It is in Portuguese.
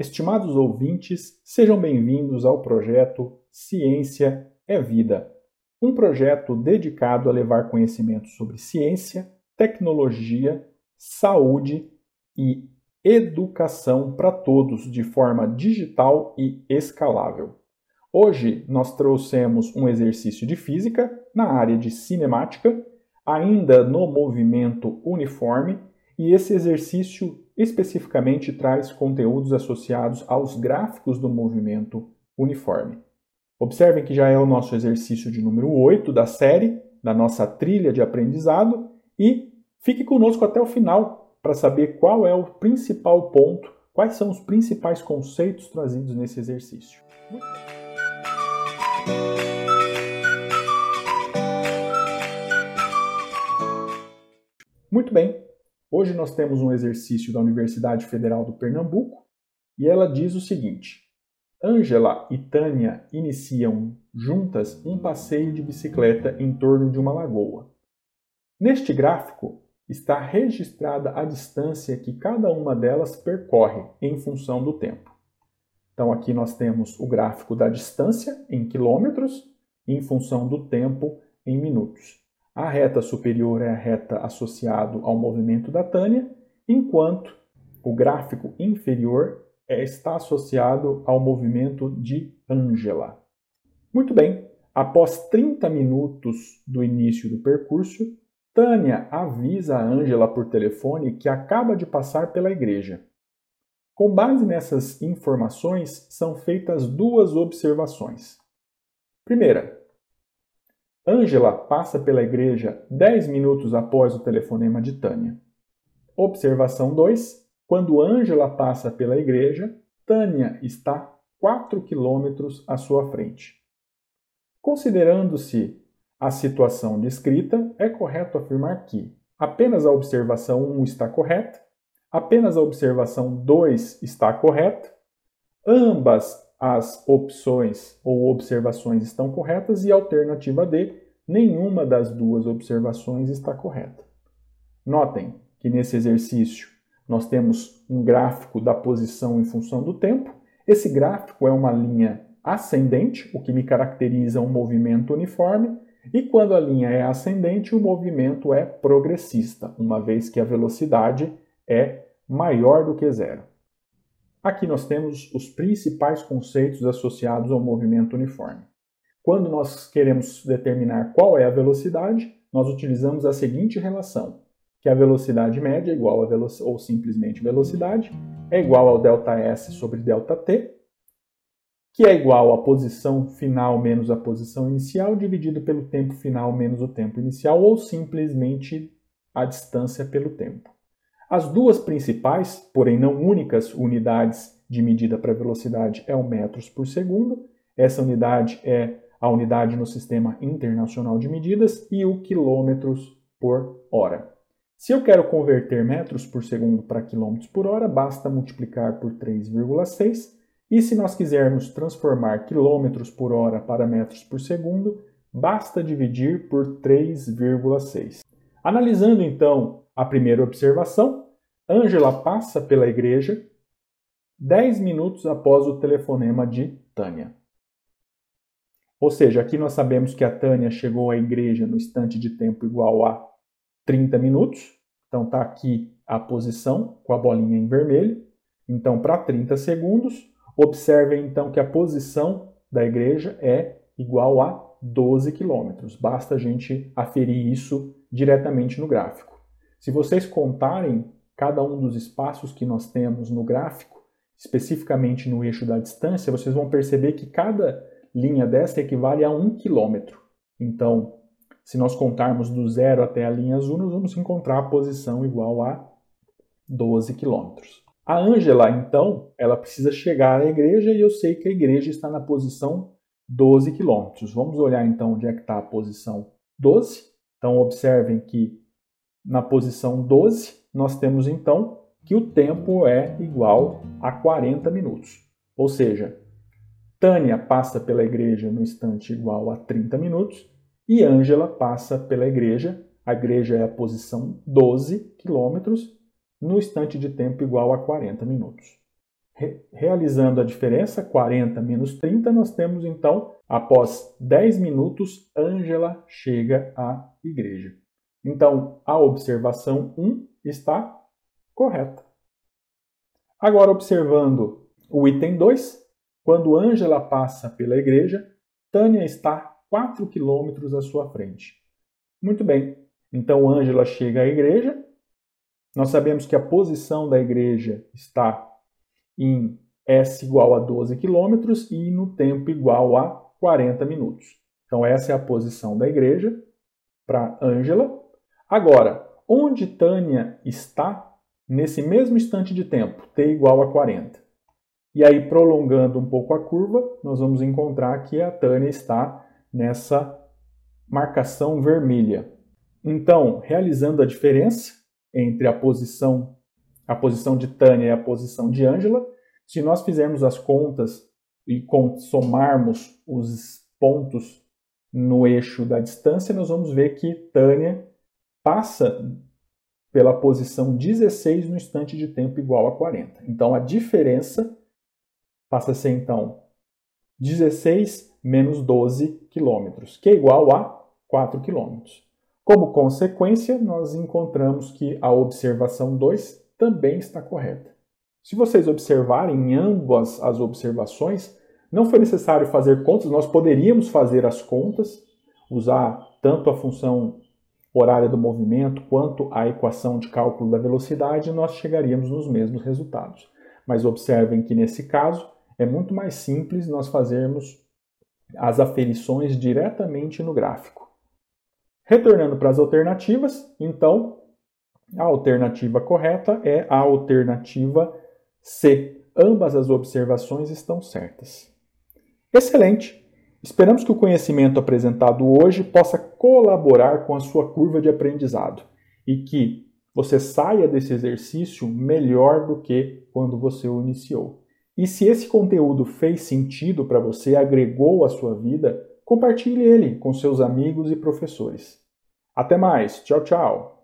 Estimados ouvintes, sejam bem-vindos ao projeto Ciência é Vida, um projeto dedicado a levar conhecimento sobre ciência, tecnologia, saúde e educação para todos de forma digital e escalável. Hoje nós trouxemos um exercício de física na área de cinemática, ainda no movimento uniforme, e esse exercício especificamente traz conteúdos associados aos gráficos do movimento uniforme. Observem que já é o nosso exercício de número 8 da série, da nossa trilha de aprendizado, e fique conosco até o final para saber qual é o principal ponto, quais são os principais conceitos trazidos nesse exercício. Muito bem, hoje nós temos um exercício da Universidade Federal do Pernambuco e ela diz o seguinte: Ângela e Tânia iniciam juntas um passeio de bicicleta em torno de uma lagoa. Neste gráfico está registrada a distância que cada uma delas percorre em função do tempo. Então aqui nós temos o gráfico da distância em quilômetros em função do tempo em minutos. A reta superior é a reta associada ao movimento da Tânia, enquanto o gráfico inferior é, está associado ao movimento de Angela. Muito bem, após 30 minutos do início do percurso, Tânia avisa a Angela por telefone que acaba de passar pela igreja. Com base nessas informações, são feitas duas observações. Primeira, Angela passa pela igreja 10 minutos após o telefonema de Tânia. Observação 2. Quando Ângela passa pela igreja, Tânia está 4 quilômetros à sua frente. Considerando-se a situação descrita, é correto afirmar que apenas a observação 1 está correta, apenas a observação 2 está correta, ambas as opções ou observações estão corretas e alternativa D, nenhuma das duas observações está correta. Notem que nesse exercício nós temos um gráfico da posição em função do tempo. Esse gráfico é uma linha ascendente, o que me caracteriza um movimento uniforme, e quando a linha é ascendente, o movimento é progressista, uma vez que a velocidade é maior do que zero. Aqui nós temos os principais conceitos associados ao movimento uniforme. Quando nós queremos determinar qual é a velocidade, nós utilizamos a seguinte relação: que a velocidade média é igual a velocidade, ou simplesmente velocidade, é igual ao ΔS sobre ΔT, que é igual à posição final menos a posição inicial, dividido pelo tempo final menos o tempo inicial, ou simplesmente a distância pelo tempo. As duas principais, porém não únicas, unidades de medida para velocidade é o metros por segundo. Essa unidade é a unidade no Sistema Internacional de Medidas e o quilômetros por hora. Se eu quero converter metros por segundo para quilômetros por hora, basta multiplicar por 3,6. E se nós quisermos transformar quilômetros por hora para metros por segundo, basta dividir por 3,6. Analisando então a primeira observação, Ângela passa pela igreja 10 minutos após o telefonema de Tânia. Ou seja, aqui nós sabemos que a Tânia chegou à igreja no instante de tempo igual a 30 minutos. Então está aqui a posição com a bolinha em vermelho. Então, para 30 segundos, observem então que a posição da igreja é igual a 12 quilômetros. Basta a gente aferir isso diretamente no gráfico. Se vocês contarem cada um dos espaços que nós temos no gráfico, especificamente no eixo da distância, vocês vão perceber que cada linha dessa equivale a 1 quilômetro. Então, se nós contarmos do zero até a linha azul, nós vamos encontrar a posição igual a 12 quilômetros. A Ângela, então, ela precisa chegar à igreja e eu sei que a igreja está na posição 12 quilômetros. Vamos olhar então onde é que está a posição 12. Então, observem que na posição 12 nós temos então que o tempo é igual a 40 minutos. Ou seja, Tânia passa pela igreja no instante igual a 30 minutos e Ângela passa pela igreja, a igreja é a posição 12 quilômetros, no instante de tempo igual a 40 minutos. Re realizando a diferença, 40 menos 30, nós temos então, após 10 minutos, Ângela chega à igreja. Então, a observação 1 está correta. Agora, observando o item 2, quando Ângela passa pela igreja, Tânia está 4 quilômetros à sua frente. Muito bem, então Ângela chega à igreja. Nós sabemos que a posição da igreja está em S igual a 12 quilômetros e no tempo igual a 40 minutos. Então, essa é a posição da igreja para Ângela. Agora, onde Tânia está nesse mesmo instante de tempo, t igual a 40. E aí, prolongando um pouco a curva, nós vamos encontrar que a Tânia está nessa marcação vermelha. Então, realizando a diferença entre a posição, a posição de Tânia e a posição de Ângela, se nós fizermos as contas e somarmos os pontos no eixo da distância, nós vamos ver que Tânia passa pela posição 16 no instante de tempo igual a 40. Então a diferença passa a ser então 16 menos 12 quilômetros, que é igual a 4 quilômetros. Como consequência, nós encontramos que a observação 2 também está correta. Se vocês observarem em ambas as observações, não foi necessário fazer contas, nós poderíamos fazer as contas, usar tanto a função horária do movimento quanto a equação de cálculo da velocidade, nós chegaríamos nos mesmos resultados. Mas observem que nesse caso é muito mais simples nós fazermos as aferições diretamente no gráfico. Retornando para as alternativas, então, a alternativa correta é a alternativa C. Ambas as observações estão certas. Excelente! Esperamos que o conhecimento apresentado hoje possa colaborar com a sua curva de aprendizado e que você saia desse exercício melhor do que quando você o iniciou. E se esse conteúdo fez sentido para você, agregou à sua vida, compartilhe ele com seus amigos e professores. Até mais. Tchau, tchau.